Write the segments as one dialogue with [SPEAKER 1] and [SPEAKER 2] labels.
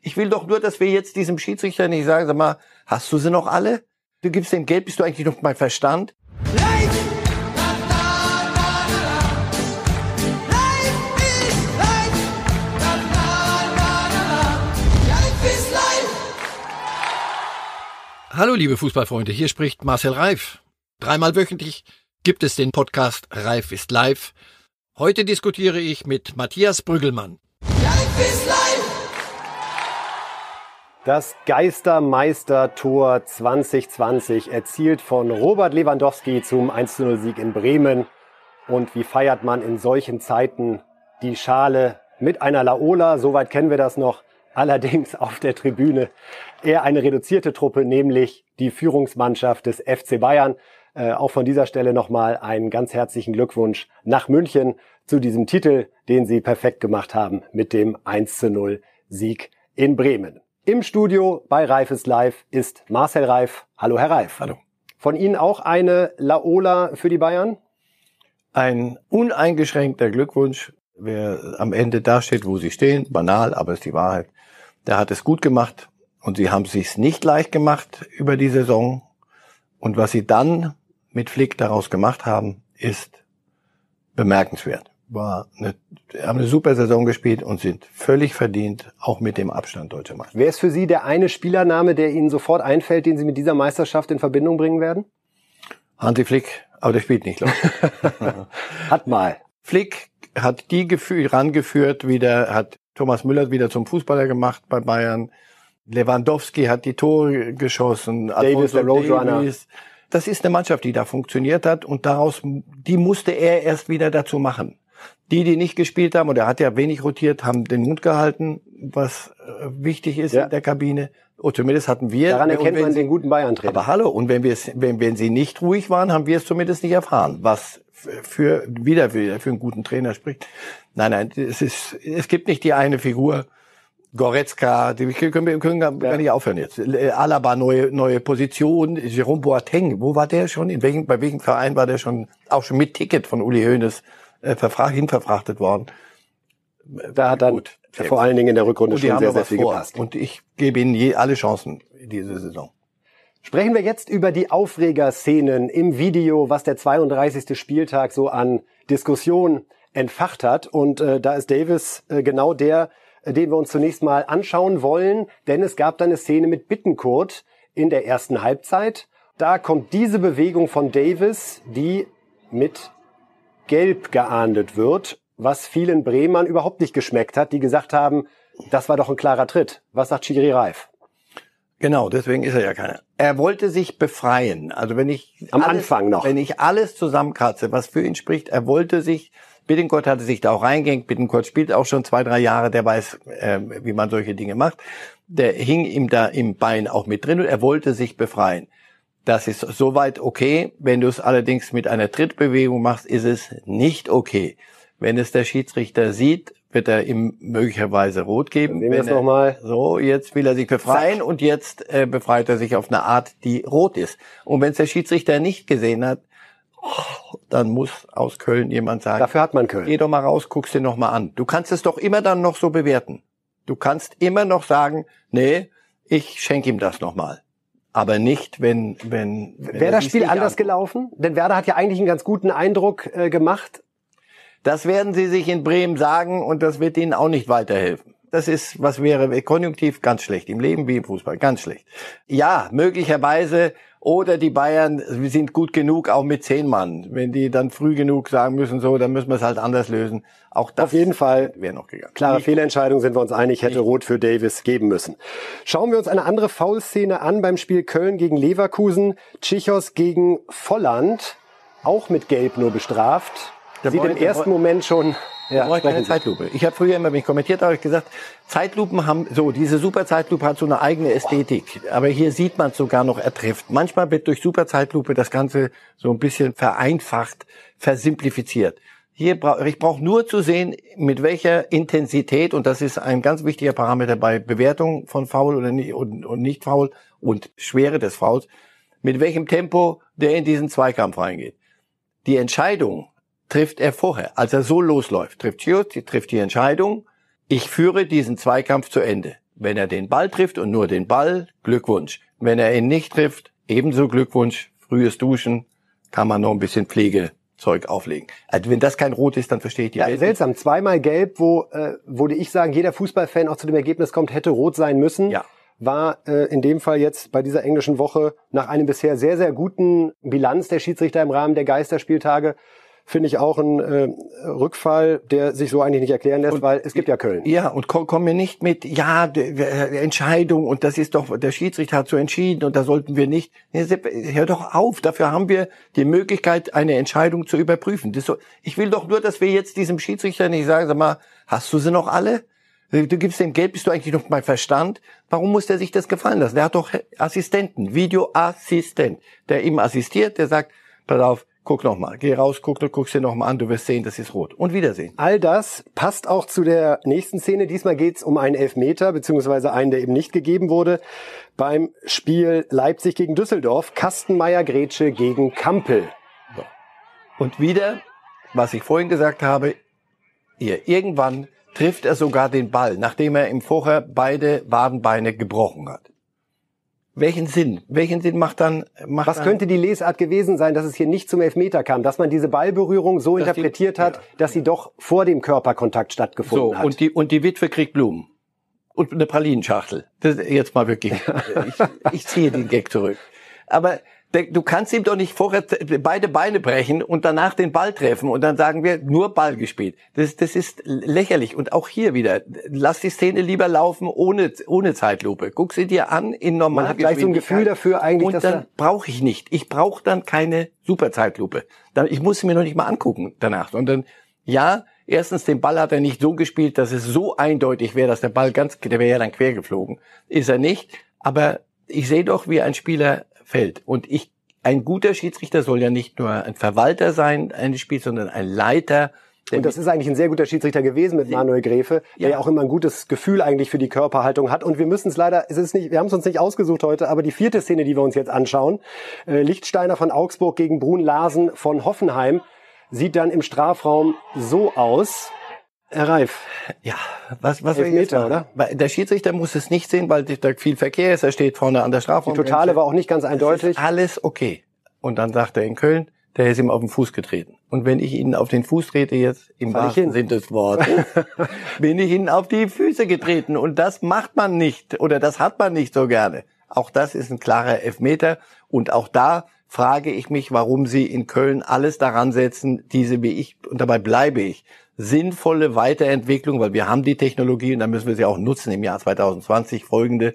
[SPEAKER 1] Ich will doch nur, dass wir jetzt diesem Schiedsrichter nicht sagen, sag mal, hast du sie noch alle? Du gibst dem Geld, bist du eigentlich noch bei Verstand? Hallo liebe Fußballfreunde, hier spricht Marcel Reif. Dreimal wöchentlich gibt es den Podcast Reif ist live. Heute diskutiere ich mit Matthias Brüggelmann. Reif ist live!
[SPEAKER 2] Das Geistermeister-Tor 2020 erzielt von Robert Lewandowski zum 1-0-Sieg in Bremen. Und wie feiert man in solchen Zeiten die Schale mit einer Laola? Soweit kennen wir das noch. Allerdings auf der Tribüne eher eine reduzierte Truppe, nämlich die Führungsmannschaft des FC Bayern. Äh, auch von dieser Stelle nochmal einen ganz herzlichen Glückwunsch nach München zu diesem Titel, den Sie perfekt gemacht haben mit dem 1 0 Sieg in Bremen. Im Studio bei Reif ist live ist Marcel Reif. Hallo, Herr Reif.
[SPEAKER 1] Hallo.
[SPEAKER 2] Von Ihnen auch eine Laola für die Bayern?
[SPEAKER 1] Ein uneingeschränkter Glückwunsch. Wer am Ende dasteht, wo sie stehen, banal, aber ist die Wahrheit, der hat es gut gemacht und sie haben es sich nicht leicht gemacht über die Saison. Und was sie dann mit Flick daraus gemacht haben, ist bemerkenswert war eine, haben eine super Saison gespielt und sind völlig verdient, auch mit dem Abstand deutscher Meister.
[SPEAKER 2] Wer ist für Sie der eine Spielername, der Ihnen sofort einfällt, den Sie mit dieser Meisterschaft in Verbindung bringen werden?
[SPEAKER 1] Hansi Flick, aber der spielt nicht, glaube
[SPEAKER 2] ich. hat mal.
[SPEAKER 1] Flick hat die rangeführt, wieder, hat Thomas Müller wieder zum Fußballer gemacht bei Bayern. Lewandowski hat die Tore geschossen.
[SPEAKER 2] Davis, der Roadrunner. Davis.
[SPEAKER 1] Das ist eine Mannschaft, die da funktioniert hat und daraus, die musste er erst wieder dazu machen. Die, die nicht gespielt haben, und er hat ja wenig rotiert, haben den Mund gehalten, was äh, wichtig ist ja. in der Kabine. Oh, zumindest hatten wir.
[SPEAKER 2] Daran erkennt man
[SPEAKER 1] sie,
[SPEAKER 2] den guten Bayern-Trainer.
[SPEAKER 1] Aber hallo, und wenn wir es, wenn, wenn sie nicht ruhig waren, haben wir es zumindest nicht erfahren, was für, wieder für, für einen guten Trainer spricht. Nein, nein, es ist, es gibt nicht die eine Figur. Goretzka, die können wir können gar ja. nicht aufhören jetzt. Alaba neue neue Position, Jerome Boateng, wo war der schon? In welchem bei welchem Verein war der schon auch schon mit Ticket von Uli Hoeneß äh, hinverfrachtet worden.
[SPEAKER 2] Da hat dann Gut, vor allen Dingen in der Rückrunde schon sehr, sehr viel vor. gepasst.
[SPEAKER 1] Und ich gebe Ihnen je alle Chancen in diese Saison.
[SPEAKER 2] Sprechen wir jetzt über die Aufregerszenen im Video, was der 32. Spieltag so an Diskussion entfacht hat. Und äh, da ist Davis äh, genau der, äh, den wir uns zunächst mal anschauen wollen, denn es gab da eine Szene mit Bittenkurt in der ersten Halbzeit. Da kommt diese Bewegung von Davis, die mit gelb geahndet wird, was vielen Bremern überhaupt nicht geschmeckt hat, die gesagt haben, das war doch ein klarer Tritt. Was sagt Chiri Reif?
[SPEAKER 1] Genau, deswegen ist er ja keiner. Er wollte sich befreien. Also wenn ich
[SPEAKER 2] am alles, Anfang noch,
[SPEAKER 1] wenn ich alles zusammenkratze, was für ihn spricht, er wollte sich. Bittenkurt hatte sich da auch reingehängt. Bittenkurt spielt auch schon zwei, drei Jahre. Der weiß, äh, wie man solche Dinge macht. Der hing ihm da im Bein auch mit drin und er wollte sich befreien. Das ist soweit okay. Wenn du es allerdings mit einer Trittbewegung machst, ist es nicht okay. Wenn es der Schiedsrichter sieht, wird er ihm möglicherweise rot geben.
[SPEAKER 2] Nehmen wir es nochmal.
[SPEAKER 1] So, jetzt will er sich befreien Zack. und jetzt äh, befreit er sich auf eine Art, die rot ist. Und wenn es der Schiedsrichter nicht gesehen hat, oh, dann muss aus Köln jemand sagen.
[SPEAKER 2] Dafür hat man Köln.
[SPEAKER 1] Geh doch mal raus, guck's dir noch mal an. Du kannst es doch immer dann noch so bewerten. Du kannst immer noch sagen, nee, ich schenke ihm das noch mal aber nicht, wenn wenn,
[SPEAKER 2] wenn wäre das Spiel anders anguckt. gelaufen? Denn Werder hat ja eigentlich einen ganz guten Eindruck äh, gemacht.
[SPEAKER 1] Das werden sie sich in Bremen sagen und das wird ihnen auch nicht weiterhelfen. Das ist, was wäre konjunktiv ganz schlecht im Leben wie im Fußball, ganz schlecht. Ja, möglicherweise oder die Bayern sind gut genug, auch mit zehn Mann. Wenn die dann früh genug sagen müssen, so, dann müssen wir es halt anders lösen. Auch das
[SPEAKER 2] Auf jeden Fall wäre noch gegangen. Klare Nicht. Fehlentscheidung sind wir uns einig, hätte Nicht. Rot für Davis geben müssen. Schauen wir uns eine andere Foulszene an beim Spiel Köln gegen Leverkusen. Tschichos gegen Volland. Auch mit Gelb nur bestraft. Der Sieht im ersten Moment schon
[SPEAKER 1] ja, brauche ich keine Zeitlupe. Ich habe früher immer, wenn ich kommentiert habe, ich gesagt, Zeitlupen haben, so, diese Superzeitlupe hat so eine eigene Ästhetik. Aber hier sieht man sogar noch, er trifft. Manchmal wird durch Superzeitlupe das Ganze so ein bisschen vereinfacht, versimplifiziert. Hier bra ich brauche nur zu sehen, mit welcher Intensität, und das ist ein ganz wichtiger Parameter bei Bewertung von Foul oder nicht, und, und nicht Foul und Schwere des Fouls, mit welchem Tempo der in diesen Zweikampf reingeht. Die Entscheidung, trifft er vorher. Als er so losläuft, trifft Chios, trifft die Entscheidung, ich führe diesen Zweikampf zu Ende. Wenn er den Ball trifft und nur den Ball, Glückwunsch. Wenn er ihn nicht trifft, ebenso Glückwunsch. Frühes Duschen, kann man noch ein bisschen Pflegezeug auflegen. Also wenn das kein Rot ist, dann verstehe ich die
[SPEAKER 2] Ja,
[SPEAKER 1] Welt
[SPEAKER 2] seltsam. Zweimal gelb, wo, äh, würde ich sagen, jeder Fußballfan auch zu dem Ergebnis kommt, hätte rot sein müssen.
[SPEAKER 1] Ja.
[SPEAKER 2] War äh, in dem Fall jetzt bei dieser englischen Woche nach einem bisher sehr, sehr guten Bilanz der Schiedsrichter im Rahmen der Geisterspieltage finde ich auch ein äh, Rückfall, der sich so eigentlich nicht erklären lässt, weil es gibt ja Köln.
[SPEAKER 1] Ja, und komm, komm mir nicht mit, ja, de, Entscheidung und das ist doch, der Schiedsrichter hat so entschieden und da sollten wir nicht. Nee, Hör doch auf, dafür haben wir die Möglichkeit, eine Entscheidung zu überprüfen. So, ich will doch nur, dass wir jetzt diesem Schiedsrichter nicht sagen, sag mal, hast du sie noch alle? Du gibst dem Geld, bist du eigentlich noch bei Verstand? Warum muss der sich das gefallen lassen? Der hat doch Assistenten, Videoassistent, der ihm assistiert, der sagt, pass auf, guck noch mal, geh raus, guck, du guckst dir noch mal an, du wirst sehen, das ist rot. Und Wiedersehen.
[SPEAKER 2] All das passt auch zu der nächsten Szene. Diesmal geht's um einen Elfmeter, beziehungsweise einen, der eben nicht gegeben wurde. Beim Spiel Leipzig gegen Düsseldorf, Kastenmeier-Grätsche gegen Kampel.
[SPEAKER 1] Und wieder, was ich vorhin gesagt habe, ihr, irgendwann trifft er sogar den Ball, nachdem er im Vorher beide Wadenbeine gebrochen hat. Welchen Sinn? Welchen Sinn macht dann, macht
[SPEAKER 2] Was
[SPEAKER 1] dann,
[SPEAKER 2] könnte die Lesart gewesen sein, dass es hier nicht zum Elfmeter kam? Dass man diese Ballberührung so
[SPEAKER 1] Dass die-
[SPEAKER 2] interpretiert hat,
[SPEAKER 1] ja.
[SPEAKER 2] dass sie doch vor dem Körperkontakt stattgefunden
[SPEAKER 1] so,
[SPEAKER 2] hat.
[SPEAKER 1] und die, und die Witwe kriegt Blumen. Und eine Pralinenschachtel. Das jetzt mal wirklich, ich, ich ziehe den Gag zurück. Aber du kannst ihm doch nicht vorher beide Beine brechen und danach den Ball treffen und dann sagen wir, nur Ball gespielt. Das, das ist lächerlich. Und auch hier wieder, lass die Szene lieber laufen ohne, ohne Zeitlupe. Guck sie dir an in normaler
[SPEAKER 2] Man hat gleich so ein Gefühl dafür eigentlich,
[SPEAKER 1] und dann brauche ich nicht. Ich brauche dann keine Superzeitlupe. Ich muss sie mir noch nicht mal angucken danach, sondern ja, erstens den Ball hat er nicht so gespielt, dass es so eindeutig wäre, dass der Ball ganz, der wäre ja dann quer geflogen. Ist er nicht. Aber ich sehe doch, wie ein Spieler fällt. Und ich, ein guter Schiedsrichter soll ja nicht nur ein Verwalter sein eines Spiels, sondern ein Leiter.
[SPEAKER 2] Und das ist eigentlich ein sehr guter Schiedsrichter gewesen mit Manuel Gräfe, der
[SPEAKER 1] Ja.
[SPEAKER 2] ja auch immer ein gutes Gefühl eigentlich für die Körperhaltung hat. Und wir müssen es leider, es ist nicht, wir haben es uns nicht ausgesucht heute, aber die vierte Szene, die wir uns jetzt anschauen, äh, Lichtsteiner von Augsburg gegen Brun Larsen von Hoffenheim, sieht dann im Strafraum so aus. Herr Reif,
[SPEAKER 1] Ja, was, was
[SPEAKER 2] Elfmeter,
[SPEAKER 1] jetzt machen?
[SPEAKER 2] oder?
[SPEAKER 1] Der Schiedsrichter muss es nicht sehen, weil da viel Verkehr ist. Er steht vorne an der
[SPEAKER 2] die
[SPEAKER 1] Strafraumgrenze.
[SPEAKER 2] Totale war auch nicht ganz eindeutig.
[SPEAKER 1] alles okay. Und dann sagt er in Köln, der ist ihm auf den Fuß getreten. Und wenn ich Ihnen auf den Fuß trete jetzt, im
[SPEAKER 2] Fall ich
[SPEAKER 1] wahrsten. Sinn des Wortes, bin ich Ihnen auf die Füße getreten. Und das macht man nicht oder das hat man nicht so gerne. Auch das ist ein klarer Elfmeter. Und auch da frage ich mich, warum Sie in Köln alles daran setzen, diese, wie ich, und dabei bleibe ich, sinnvolle Weiterentwicklung, weil wir haben die Technologie und dann müssen wir sie auch nutzen im Jahr 2020 folgende,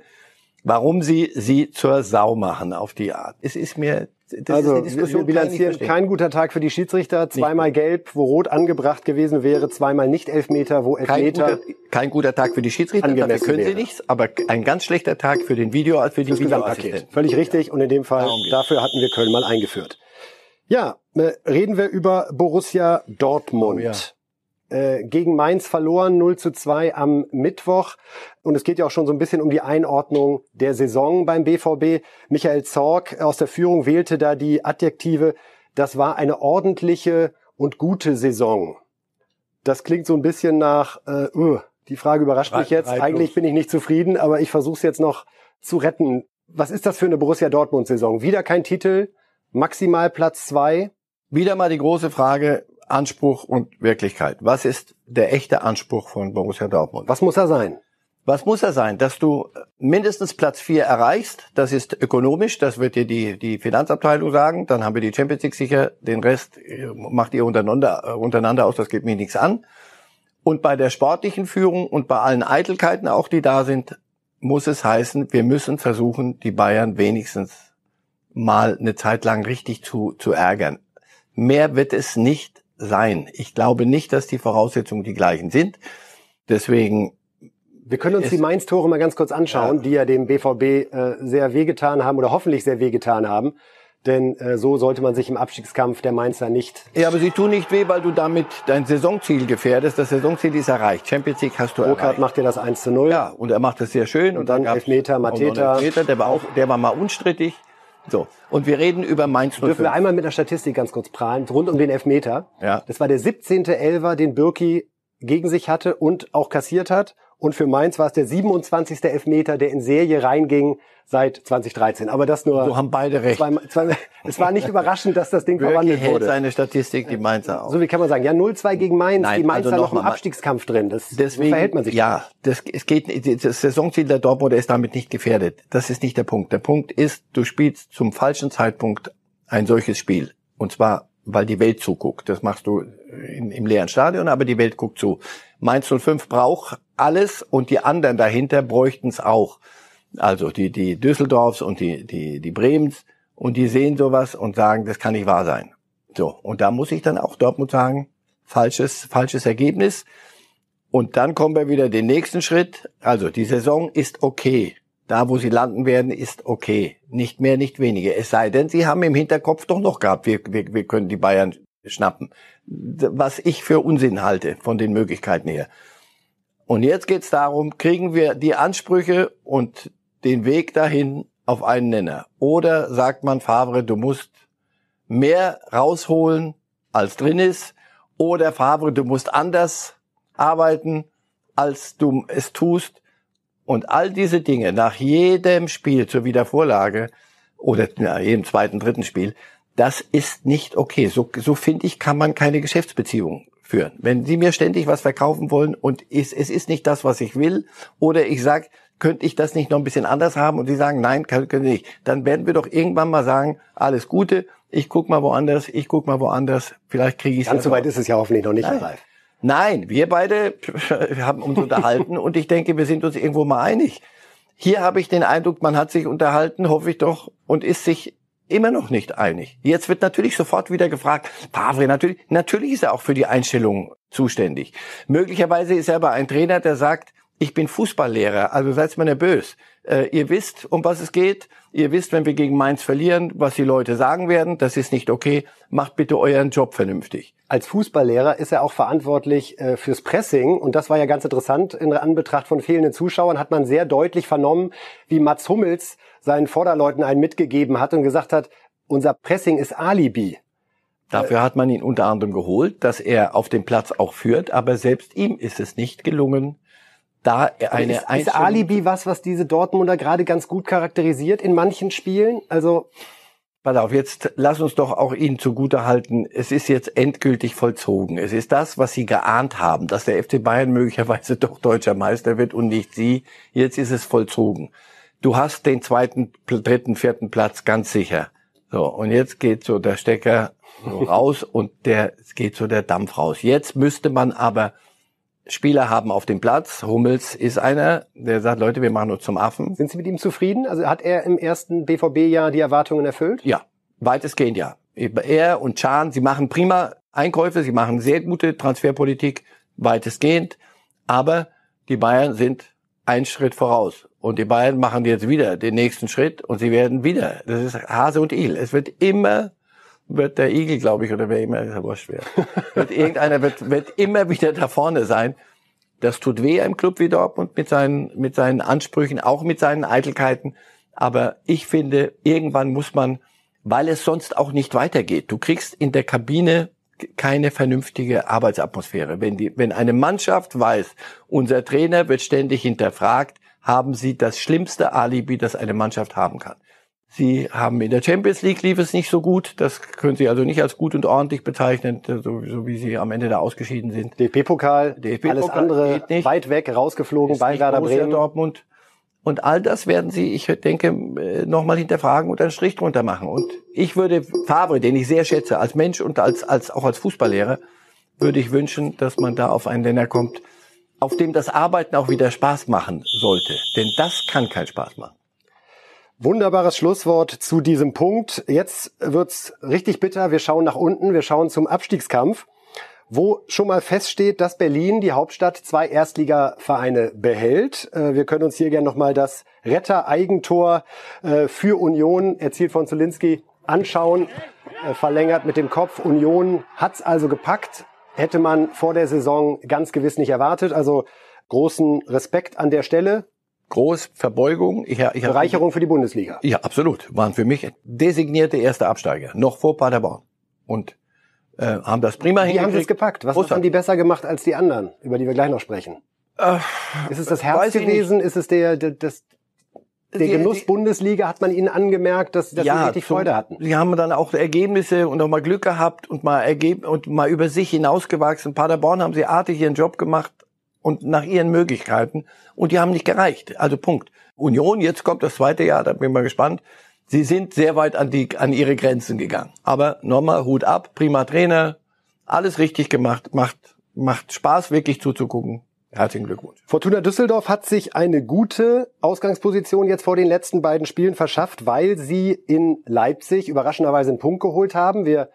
[SPEAKER 1] warum sie sie zur Sau machen auf die Art. Es ist mir, das
[SPEAKER 2] Also,
[SPEAKER 1] ist Diskussion,
[SPEAKER 2] wir bilanzieren
[SPEAKER 1] nicht
[SPEAKER 2] kein guter Tag für die Schiedsrichter. Zweimal gelb, wo rot angebracht gewesen wäre, zweimal nicht Elfmeter, wo
[SPEAKER 1] kein
[SPEAKER 2] Elfmeter.
[SPEAKER 1] guter, kein guter Tag für die Schiedsrichter, dafür können sie
[SPEAKER 2] wäre.
[SPEAKER 1] nichts, aber ein ganz schlechter Tag für den Video, für die
[SPEAKER 2] das Gesamtpaket.
[SPEAKER 1] Videoassistenten.
[SPEAKER 2] Völlig richtig. Und in dem Fall, dafür hatten wir Köln mal eingeführt. Ja, äh, reden wir über Borussia Dortmund.
[SPEAKER 1] Oh ja.
[SPEAKER 2] Äh, gegen Mainz verloren 0 zu 2 am Mittwoch. Und es geht ja auch schon so ein bisschen um die Einordnung der Saison beim BVB. Michael Zorg aus der Führung wählte da die Adjektive, das war eine ordentliche und gute Saison. Das klingt so ein bisschen nach, äh, uh, die Frage überrascht mich jetzt.
[SPEAKER 1] reiblos.
[SPEAKER 2] Eigentlich bin ich nicht zufrieden, aber ich versuche es jetzt noch zu retten. Was ist das für eine Borussia Dortmund-Saison? Wieder kein Titel, maximal Platz zwei.
[SPEAKER 1] Wieder mal die große Frage, Anspruch und Wirklichkeit. Was ist der echte Anspruch von Borussia Dortmund?
[SPEAKER 2] Was muss er sein?
[SPEAKER 1] Was muss er sein? Dass du mindestens Platz vier erreichst, das ist ökonomisch, das wird dir die, die Finanzabteilung sagen, dann haben wir die Champions League sicher, den Rest äh, macht ihr untereinander, äh, untereinander aus, das geht mir nichts an. Und bei der sportlichen Führung und bei allen Eitelkeiten auch, die da sind, muss es heißen, wir müssen versuchen, die Bayern wenigstens mal eine Zeit lang richtig zu, zu ärgern. Mehr wird es nicht sein. Ich glaube nicht, dass die Voraussetzungen die gleichen sind. Deswegen
[SPEAKER 2] Wir können uns die Mainz-Tore mal ganz kurz anschauen,
[SPEAKER 1] Ja.
[SPEAKER 2] die ja dem BVB äh, sehr wehgetan haben oder hoffentlich sehr wehgetan haben. Denn äh, so sollte man sich im Abstiegskampf der Mainzer nicht.
[SPEAKER 1] Ja, aber sie tun nicht weh, weil du damit dein Saisonziel gefährdest. Das Saisonziel ist erreicht. Champions League hast du
[SPEAKER 2] Burkhardt
[SPEAKER 1] erreicht.
[SPEAKER 2] macht dir das 1 zu 0.
[SPEAKER 1] ja, und er macht das sehr schön.
[SPEAKER 2] Und dann
[SPEAKER 1] gab's
[SPEAKER 2] Elfmeter, Mateta.
[SPEAKER 1] Elfmeter, der war auch, der war mal unstrittig. So. Und wir reden über Mainz
[SPEAKER 2] Dürfen
[SPEAKER 1] 05.
[SPEAKER 2] wir einmal mit der Statistik ganz kurz prahlen, rund um den Elfmeter.
[SPEAKER 1] Ja.
[SPEAKER 2] Das war der 17. Elfer, den Birki gegen sich hatte und auch kassiert hat. Und für Mainz war es der 27. Elfmeter, der in Serie reinging seit 2013. Aber das nur.
[SPEAKER 1] So haben beide recht.
[SPEAKER 2] Zwei, zwei, es war nicht überraschend, dass das Ding
[SPEAKER 1] Bürki
[SPEAKER 2] verwandelt
[SPEAKER 1] hält
[SPEAKER 2] wurde.
[SPEAKER 1] seine Statistik die Mainzer auch.
[SPEAKER 2] So wie kann man sagen, ja 0-2 gegen Mainz,
[SPEAKER 1] Nein,
[SPEAKER 2] die Mainzer
[SPEAKER 1] also
[SPEAKER 2] noch im
[SPEAKER 1] noch mal-
[SPEAKER 2] Abstiegskampf drin. Das,
[SPEAKER 1] Deswegen,
[SPEAKER 2] so verhält man sich.
[SPEAKER 1] ja, das, es geht, das Saisonziel der Dortmunder ist damit nicht gefährdet. Das ist nicht der Punkt. Der Punkt ist, du spielst zum falschen Zeitpunkt ein solches Spiel. Und zwar, weil die Welt zuguckt. Das machst du in, im leeren Stadion, aber die Welt guckt zu. Mainz 05 braucht alles und die anderen dahinter bräuchten es auch. Also die, die Düsseldorfs und die, die, die Bremens und die sehen sowas und sagen, das kann nicht wahr sein. So. Und da muss ich dann auch Dortmund sagen, falsches, falsches Ergebnis. Und dann kommen wir wieder den nächsten Schritt. Also die Saison ist okay. Da, wo sie landen werden, ist okay. Nicht mehr, nicht weniger. Es sei denn, sie haben im Hinterkopf doch noch gehabt, wir, wir, wir können die Bayern schnappen. Was ich für Unsinn halte von den Möglichkeiten her. Und jetzt geht's darum, kriegen wir die Ansprüche und den Weg dahin auf einen Nenner? Oder sagt man, Favre, du musst mehr rausholen, als drin ist? Oder Favre, du musst anders arbeiten, als du es tust? Und all diese Dinge nach jedem Spiel zur Wiedervorlage oder nach jedem zweiten, dritten Spiel, das ist nicht okay. So, so finde ich, kann man keine Geschäftsbeziehung führen. Wenn Sie mir ständig was verkaufen wollen und es, es ist nicht das, was ich will, oder ich sage, könnte ich das nicht noch ein bisschen anders haben und Sie sagen, nein, können Sie nicht, dann werden wir doch irgendwann mal sagen, alles Gute, ich guck mal woanders, ich guck mal woanders, vielleicht kriege ich
[SPEAKER 2] Ganz so weit ist es ja hoffentlich noch nicht, Herr
[SPEAKER 1] Nein. Nein, wir beide haben uns unterhalten und ich denke, wir sind uns irgendwo mal einig. Hier habe ich den Eindruck, man hat sich unterhalten, hoffe ich doch, und ist sich immer noch nicht einig. Jetzt wird natürlich sofort wieder gefragt, Favre, natürlich, natürlich ist er auch für die Einstellung zuständig. Möglicherweise ist er aber ein Trainer, der sagt, ich bin Fußballlehrer, also seid mir nicht böse. Äh, ihr wisst, um was es geht. Ihr wisst, wenn wir gegen Mainz verlieren, was die Leute sagen werden. Das ist nicht okay. Macht bitte euren Job vernünftig.
[SPEAKER 2] Als Fußballlehrer ist er auch verantwortlich äh, fürs Pressing und das war ja ganz interessant. In Anbetracht von fehlenden Zuschauern hat man sehr deutlich vernommen, wie Mats Hummels seinen Vorderleuten einen mitgegeben hat und gesagt hat, unser Pressing ist Alibi.
[SPEAKER 1] Dafür hat man ihn unter anderem geholt, dass er auf dem Platz auch führt, aber selbst ihm ist es nicht gelungen, da eine
[SPEAKER 2] ist, ist Alibi was, was diese Dortmunder gerade ganz gut charakterisiert in manchen Spielen? Also
[SPEAKER 1] Pass auf, jetzt lass uns doch auch Ihnen zugute halten, es ist jetzt endgültig vollzogen. Es ist das, was Sie geahnt haben, dass der FC Bayern möglicherweise doch deutscher Meister wird und nicht Sie. Jetzt ist es vollzogen. Du hast den zweiten, dritten, vierten Platz ganz sicher. So, und jetzt geht so der Stecker so raus und der, geht so der Dampf raus. Jetzt müsste man aber Spieler haben auf dem Platz. Hummels ist einer, der sagt, Leute, wir machen uns zum Affen.
[SPEAKER 2] sind Sie mit ihm zufrieden? Also hat er im ersten BVB-Jahr die Erwartungen erfüllt?
[SPEAKER 1] Ja, weitestgehend ja. Er und Chan, sie machen prima Einkäufe, sie machen sehr gute Transferpolitik, weitestgehend. Aber die Bayern sind einen Schritt voraus. Und die Bayern machen jetzt wieder den nächsten Schritt und sie werden wieder. Das ist Hase und Igel. Es wird immer, wird der Igel, glaube ich, oder wer immer, ist ja wurscht wer. wird irgendeiner wird, wird immer wieder da vorne sein. Das tut weh im Club wie Dortmund mit seinen, mit seinen Ansprüchen, auch mit seinen Eitelkeiten. Aber ich finde, irgendwann muss man, weil es sonst auch nicht weitergeht. Du kriegst in der Kabine keine vernünftige Arbeitsatmosphäre. Wenn die, wenn eine Mannschaft weiß, unser Trainer wird ständig hinterfragt, haben sie das schlimmste Alibi, das eine Mannschaft haben kann. Sie haben in der Champions League lief es nicht so gut. Das können Sie also nicht als gut und ordentlich bezeichnen, so, so wie Sie am Ende da ausgeschieden sind.
[SPEAKER 2] DFB-Pokal,
[SPEAKER 1] DFB-Pokal
[SPEAKER 2] alles andere
[SPEAKER 1] geht nicht.
[SPEAKER 2] weit weg, rausgeflogen bei Werder Bremen.
[SPEAKER 1] Dortmund. Und all das werden Sie, ich denke, nochmal hinterfragen und einen Strich drunter machen. Und ich würde Favre, den ich sehr schätze, als Mensch und als, als, auch als Fußballlehrer, würde ich wünschen, dass man da auf einen Nenner kommt, auf dem das Arbeiten auch wieder Spaß machen sollte. Denn das kann keinen Spaß machen.
[SPEAKER 2] Wunderbares Schlusswort zu diesem Punkt. Jetzt wird's richtig bitter. Wir schauen nach unten. Wir schauen zum Abstiegskampf, wo schon mal feststeht, dass Berlin, die Hauptstadt, zwei Erstligavereine behält. Äh, Wir können uns hier gerne nochmal das Retter-Eigentor äh, für Union, erzielt von Zulinski, anschauen. Äh, Verlängert mit dem Kopf. Union hat's also gepackt. Hätte man vor der Saison ganz gewiss nicht erwartet. Also großen Respekt an der Stelle.
[SPEAKER 1] Groß Verbeugung. Ich, ich
[SPEAKER 2] Bereicherung für die Bundesliga.
[SPEAKER 1] Ja, absolut. Waren für mich designierte erste Absteiger. Noch vor Paderborn. Und äh, haben das prima
[SPEAKER 2] Wie haben sie es gepackt? Was, was haben die besser gemacht als die anderen, über die wir gleich noch sprechen? Äh, ist es das Herz gewesen? Ist es der, der, das, der Genuss Bundesliga hat man ihnen angemerkt, dass, dass ja, sie richtig Freude hatten.
[SPEAKER 1] Sie haben dann auch Ergebnisse und auch mal Glück gehabt und mal ergeb und mal über sich hinausgewachsen. Paderborn haben sie artig ihren Job gemacht und nach ihren Möglichkeiten und die haben nicht gereicht. Also Punkt. Union, jetzt kommt das zweite Jahr, da bin ich mal gespannt. Sie sind sehr weit an die an ihre Grenzen gegangen. Aber nochmal Hut ab, prima Trainer, alles richtig gemacht, macht macht Spaß wirklich zuzugucken. Herzlichen Glückwunsch.
[SPEAKER 2] Fortuna Düsseldorf hat sich eine gute Ausgangsposition jetzt vor den letzten beiden Spielen verschafft, weil sie in Leipzig überraschenderweise einen Punkt geholt haben. Wir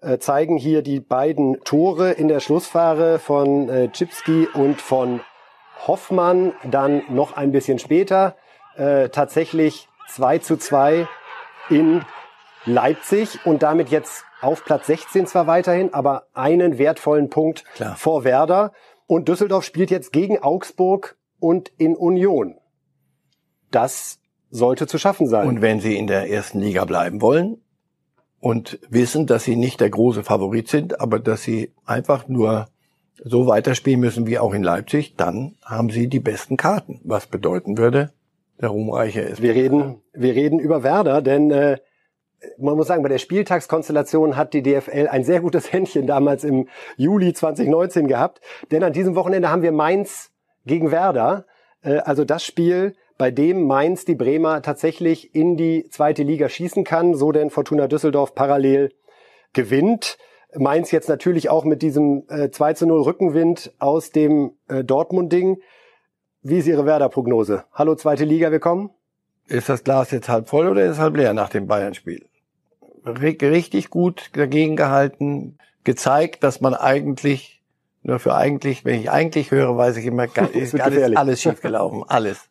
[SPEAKER 2] äh, zeigen hier die beiden Tore in der Schlussphase von äh, Chipski und von Hoffmann. Dann noch ein bisschen später äh, tatsächlich 2 zu 2 in Leipzig und damit jetzt auf Platz 16 zwar weiterhin, aber einen wertvollen Punkt Klar. vor Werder. Und Düsseldorf spielt jetzt gegen Augsburg und in Union. Das sollte zu schaffen sein.
[SPEAKER 1] Und wenn sie in der ersten Liga bleiben wollen und wissen, dass sie nicht der große Favorit sind, aber dass sie einfach nur so weiterspielen müssen wie auch in Leipzig, dann haben sie die besten Karten. Was bedeuten würde, der Ruhmreiche ist.
[SPEAKER 2] Wir reden, wir reden über Werder, denn äh, man muss sagen, bei der Spieltagskonstellation hat die DFL ein sehr gutes Händchen damals im Juli 2019 gehabt. Denn an diesem Wochenende haben wir Mainz gegen Werder. Äh, also das Spiel, bei dem Mainz die Bremer tatsächlich in die zweite Liga schießen kann, so denn Fortuna Düsseldorf parallel gewinnt. Mainz jetzt natürlich auch mit diesem äh, 2 zu 0 Rückenwind aus dem äh, Dortmund-Ding. Wie ist Ihre Werder-Prognose? Hallo zweite Liga, willkommen.
[SPEAKER 1] Ist das Glas jetzt halb voll oder ist es halb leer nach dem Bayern-Spiel? richtig gut dagegen gehalten, gezeigt, dass man eigentlich, nur für eigentlich, wenn ich eigentlich höre, weiß ich immer, ist alles, alles schief gelaufen, alles.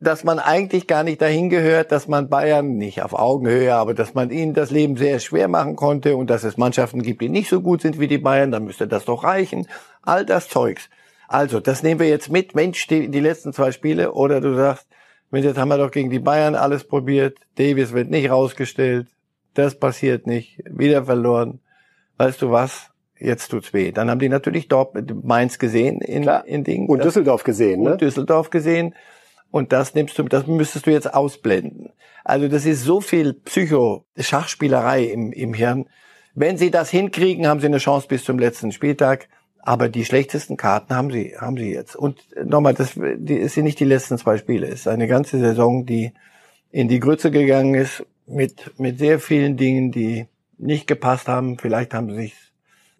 [SPEAKER 1] Dass man eigentlich gar nicht dahin gehört, dass man Bayern nicht auf Augenhöhe, aber dass man ihnen das Leben sehr schwer machen konnte und dass es Mannschaften gibt, die nicht so gut sind wie die Bayern, dann müsste das doch reichen. All das Zeugs. Also, das nehmen wir jetzt mit. Mensch, die, die letzten zwei Spiele. Oder du sagst, Mensch, jetzt haben wir doch gegen die Bayern alles probiert. Davis wird nicht rausgestellt das passiert nicht, wieder verloren. Weißt du was? Jetzt tut's weh. Dann haben die natürlich dort Mainz gesehen in, Klar. in Dingen.
[SPEAKER 2] Und Düsseldorf gesehen,
[SPEAKER 1] ne? Und Düsseldorf gesehen. Und das nimmst du, das müsstest du jetzt ausblenden. Also das ist so viel Psycho-Schachspielerei im, im Hirn. Wenn sie das hinkriegen, haben sie eine Chance bis zum letzten Spieltag. Aber die schlechtesten Karten haben sie, haben sie jetzt. Und nochmal, das, die, sind nicht die letzten zwei Spiele. Es ist eine ganze Saison, die in die Grütze gegangen ist mit, mit sehr vielen Dingen, die nicht gepasst haben. Vielleicht haben sie sich,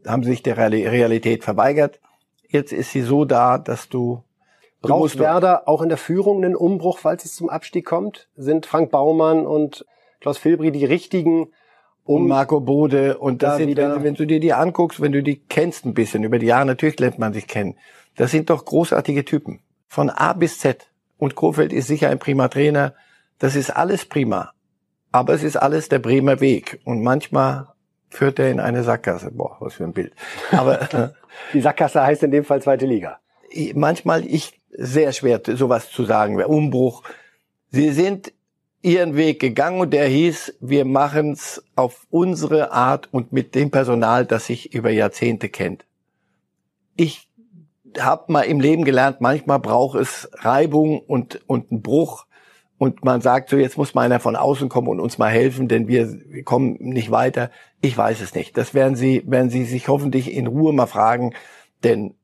[SPEAKER 1] haben sich der Realität verweigert. Jetzt ist sie so da, dass du
[SPEAKER 2] Braucht Werder auch in der Führung einen Umbruch, falls es zum Abstieg kommt? Sind Frank Baumann und Klaus Filbri die richtigen,
[SPEAKER 1] um und Marco Bode und das da sind, wenn, wenn, du dir die anguckst, wenn du die kennst ein bisschen über die Jahre, natürlich lernt man sich kennen. Das sind doch großartige Typen. Von A bis Z. Und Kofeld ist sicher ein prima Trainer. Das ist alles prima. Aber es ist alles der Bremer Weg. Und manchmal führt er in eine Sackgasse. Boah, was für ein Bild.
[SPEAKER 2] Aber die Sackgasse heißt in dem Fall zweite Liga.
[SPEAKER 1] Manchmal ich sehr schwer, sowas zu sagen. Umbruch. Sie sind ihren Weg gegangen und der hieß, wir machen's auf unsere Art und mit dem Personal, das sich über Jahrzehnte kennt. Ich habe mal im Leben gelernt, manchmal braucht es Reibung und, und einen Bruch, und man sagt so, jetzt muss mal einer von außen kommen und uns mal helfen, denn wir, kommen nicht weiter. Ich weiß es nicht. Das werden Sie, werden Sie sich hoffentlich in Ruhe mal fragen, denn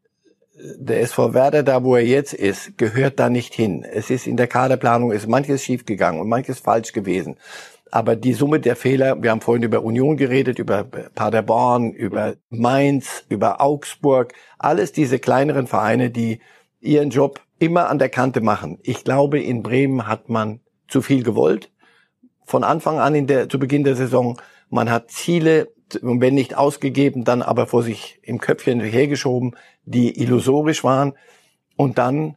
[SPEAKER 1] der SV Werder, da wo er jetzt ist, gehört da nicht hin. Es ist in der Kaderplanung ist manches schiefgegangen und manches falsch gewesen. Aber die Summe der Fehler, wir haben vorhin über Union geredet, über Paderborn, über Mainz, über Augsburg, alles diese kleineren Vereine, die ihren Job immer an der Kante machen. Ich glaube, in Bremen hat man zu viel gewollt. Von Anfang an in der, zu Beginn der Saison, man hat Ziele, wenn nicht ausgegeben, dann aber vor sich im Köpfchen hergeschoben, die illusorisch waren. Und dann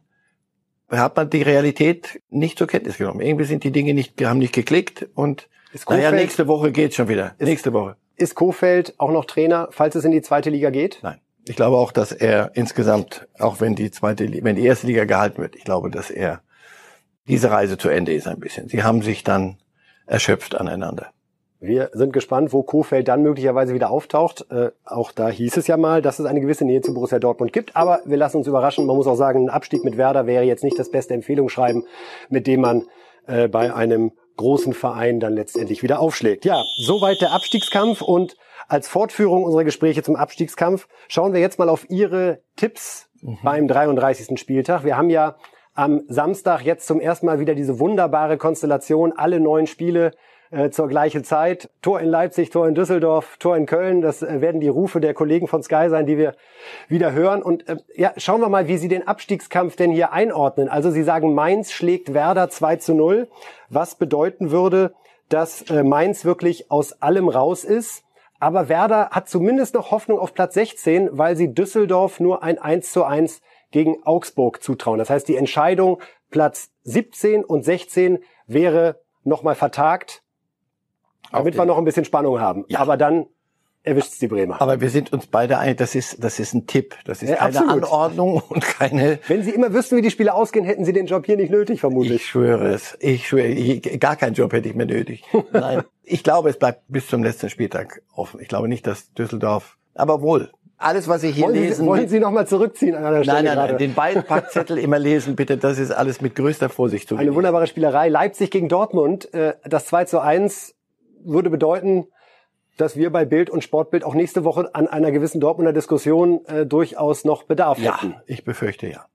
[SPEAKER 1] hat man die Realität nicht zur Kenntnis genommen. Irgendwie sind die Dinge nicht, haben nicht geklickt und naja, nächste Woche geht's schon wieder.
[SPEAKER 2] Ist,
[SPEAKER 1] nächste Woche.
[SPEAKER 2] Ist Kofeld auch noch Trainer, falls es in die zweite Liga geht?
[SPEAKER 1] Nein. Ich glaube auch, dass er insgesamt, auch wenn die zweite, wenn die erste Liga gehalten wird, ich glaube, dass er diese Reise zu Ende ist ein bisschen. Sie haben sich dann erschöpft aneinander.
[SPEAKER 2] Wir sind gespannt, wo Kofeld dann möglicherweise wieder auftaucht. Äh, auch da hieß es ja mal, dass es eine gewisse Nähe zu Borussia Dortmund gibt. Aber wir lassen uns überraschen. Man muss auch sagen, ein Abstieg mit Werder wäre jetzt nicht das beste Empfehlungsschreiben, mit dem man äh, bei einem großen Verein dann letztendlich wieder aufschlägt. Ja, soweit der Abstiegskampf und als Fortführung unserer Gespräche zum Abstiegskampf schauen wir jetzt mal auf Ihre Tipps mhm. beim 33. Spieltag. Wir haben ja am Samstag jetzt zum ersten Mal wieder diese wunderbare Konstellation, alle neun Spiele äh, zur gleichen Zeit. Tor in Leipzig, Tor in Düsseldorf, Tor in Köln. Das äh, werden die Rufe der Kollegen von Sky sein, die wir wieder hören. Und äh, ja, schauen wir mal, wie Sie den Abstiegskampf denn hier einordnen. Also Sie sagen, Mainz schlägt Werder 2 zu 0, was bedeuten würde, dass äh, Mainz wirklich aus allem raus ist. Aber Werder hat zumindest noch Hoffnung auf Platz 16, weil sie Düsseldorf nur ein 1 zu 1 gegen Augsburg zutrauen. Das heißt, die Entscheidung Platz 17 und 16 wäre nochmal vertagt damit wir noch ein bisschen Spannung haben. Ja. Aber dann erwischt's die Bremer.
[SPEAKER 1] Aber wir sind uns beide einig, das ist, das ist ein Tipp. Das ist ja, keine absolut. Anordnung und keine...
[SPEAKER 2] Wenn Sie immer wüssten, wie die Spiele ausgehen, hätten Sie den Job hier nicht nötig, vermutlich.
[SPEAKER 1] Ich schwöre es. Ich schwöre, ich, gar keinen Job hätte ich mehr nötig. Nein. Ich glaube, es bleibt bis zum letzten Spieltag offen. Ich glaube nicht, dass Düsseldorf, aber wohl. Alles, was ich hier
[SPEAKER 2] wollen
[SPEAKER 1] lesen...
[SPEAKER 2] Sie, wollen Sie nochmal zurückziehen an einer Stelle
[SPEAKER 1] Nein, nein, nein. Den Beipackzettel immer lesen, bitte. Das ist alles mit größter Vorsicht zu
[SPEAKER 2] Eine wunderbare Spielerei. Leipzig gegen Dortmund. Äh, das 2 zu 1 würde bedeuten, dass wir bei Bild und Sportbild auch nächste Woche an einer gewissen Dortmunder Diskussion äh, durchaus noch Bedarf
[SPEAKER 1] ja,
[SPEAKER 2] hätten.
[SPEAKER 1] Ich befürchte ja.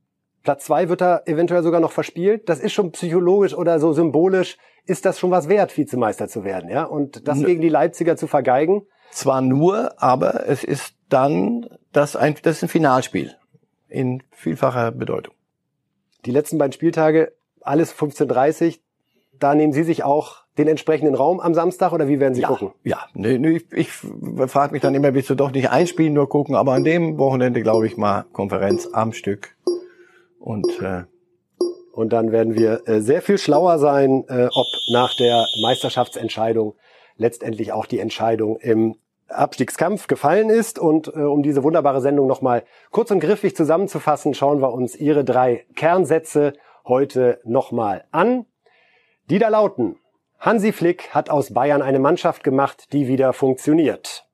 [SPEAKER 2] Platz zwei wird da eventuell sogar noch verspielt. Das ist schon psychologisch oder so symbolisch, ist das schon was wert, Vizemeister zu werden, ja? Und das gegen die Leipziger zu vergeigen.
[SPEAKER 1] Zwar nur, aber es ist dann das ein, das ist ein Finalspiel in vielfacher Bedeutung.
[SPEAKER 2] Die letzten beiden Spieltage, alles 15:30. Da nehmen Sie sich auch den entsprechenden Raum am Samstag oder wie werden Sie
[SPEAKER 1] ja,
[SPEAKER 2] gucken?
[SPEAKER 1] Ja, nee, nee, ich, ich frage mich dann immer, willst du doch nicht einspielen, nur gucken, aber an dem Wochenende glaube ich mal Konferenz am Stück und äh,
[SPEAKER 2] und dann werden wir äh, sehr viel schlauer sein, äh, ob nach der Meisterschaftsentscheidung letztendlich auch die Entscheidung im Abstiegskampf gefallen ist. Und äh, um diese wunderbare Sendung nochmal kurz und griffig zusammenzufassen, schauen wir uns Ihre drei Kernsätze heute nochmal an. Die da lauten, Hansi Flick hat aus Bayern eine Mannschaft gemacht, die wieder funktioniert.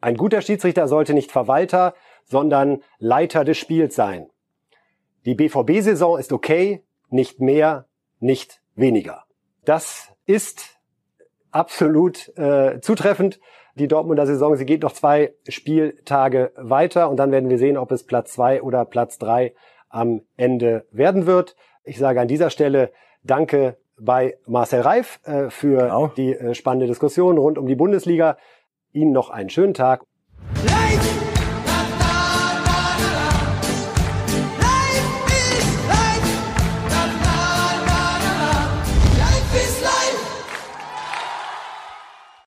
[SPEAKER 2] Ein guter Schiedsrichter sollte nicht Verwalter, sondern Leiter des Spiels sein. Die BVB-Saison ist okay, nicht mehr, nicht weniger. Das ist absolut äh, zutreffend. Die Dortmunder Saison, sie geht noch zwei Spieltage weiter und dann werden wir sehen, ob es Platz zwei oder Platz drei am Ende werden wird. Ich sage an dieser Stelle Danke bei Marcel Reif äh, für genau. die äh, spannende Diskussion rund um die Bundesliga. Ihnen noch einen schönen Tag. Light!